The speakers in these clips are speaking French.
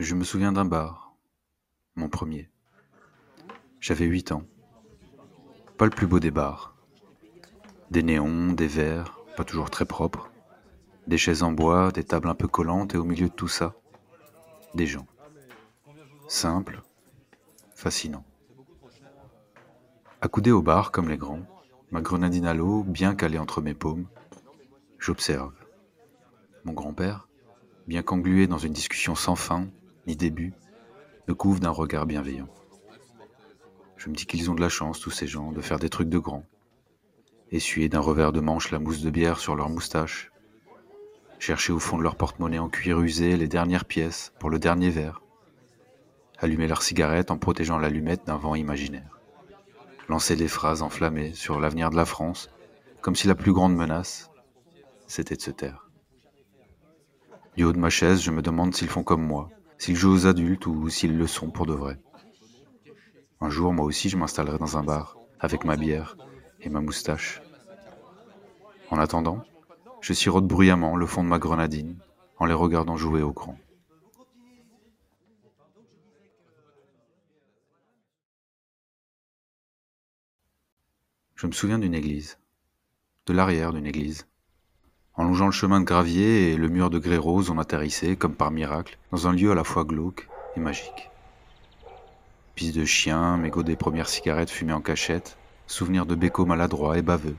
Je me souviens d'un bar, mon premier. J'avais huit ans. Pas le plus beau des bars. Des néons, des verres, pas toujours très propres. Des chaises en bois, des tables un peu collantes et au milieu de tout ça, des gens. Simples, fascinants. Accoudé au bar comme les grands, ma grenadine à l'eau bien calée entre mes paumes, j'observe. Mon grand-père, bien qu'englué dans une discussion sans fin, ni début, me couvre d'un regard bienveillant. Je me dis qu'ils ont de la chance, tous ces gens, de faire des trucs de grands. Essuyer d'un revers de manche la mousse de bière sur leurs moustaches. Chercher au fond de leur porte-monnaie en cuir usé les dernières pièces pour le dernier verre. Allumer leur cigarette en protégeant l'allumette d'un vent imaginaire. Lancer des phrases enflammées sur l'avenir de la France, comme si la plus grande menace, c'était de se taire. Du haut de ma chaise, je me demande s'ils font comme moi, s'ils jouent aux adultes ou s'ils le sont pour de vrai. Un jour, moi aussi, je m'installerai dans un bar, avec ma bière et ma moustache. En attendant, je sirote bruyamment le fond de ma grenadine en les regardant jouer au grand. Je me souviens d'une église, de l'arrière d'une église. En longeant le chemin de gravier et le mur de grès rose, on atterrissait, comme par miracle, dans un lieu à la fois glauque et magique. Piste de chien, mégot des premières cigarettes fumées en cachette, souvenirs de béco maladroits et baveux.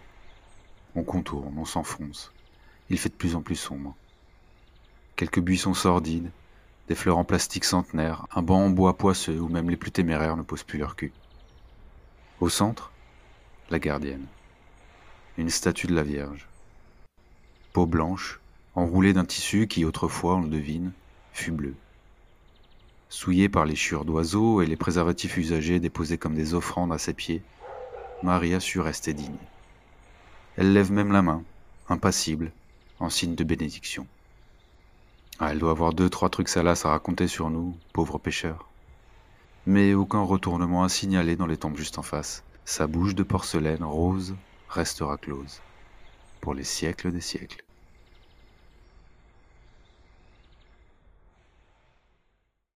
On contourne, on s'enfonce. Il fait de plus en plus sombre. Quelques buissons sordides, des fleurs en plastique centenaire, un banc en bois poisseux où même les plus téméraires ne posent plus leur cul. Au centre, la gardienne. Une statue de la Vierge. Peau blanche, enroulée d'un tissu qui autrefois, on le devine, fut bleu souillée par les chiures d'oiseaux et les préservatifs usagés déposés comme des offrandes à ses pieds, Maria su rester digne. Elle lève même la main, impassible, en signe de bénédiction. Ah, elle doit avoir deux, trois trucs salaces à raconter sur nous, pauvres pêcheurs. Mais aucun retournement à signaler dans les tombes juste en face. Sa bouche de porcelaine rose restera close. Pour les siècles des siècles.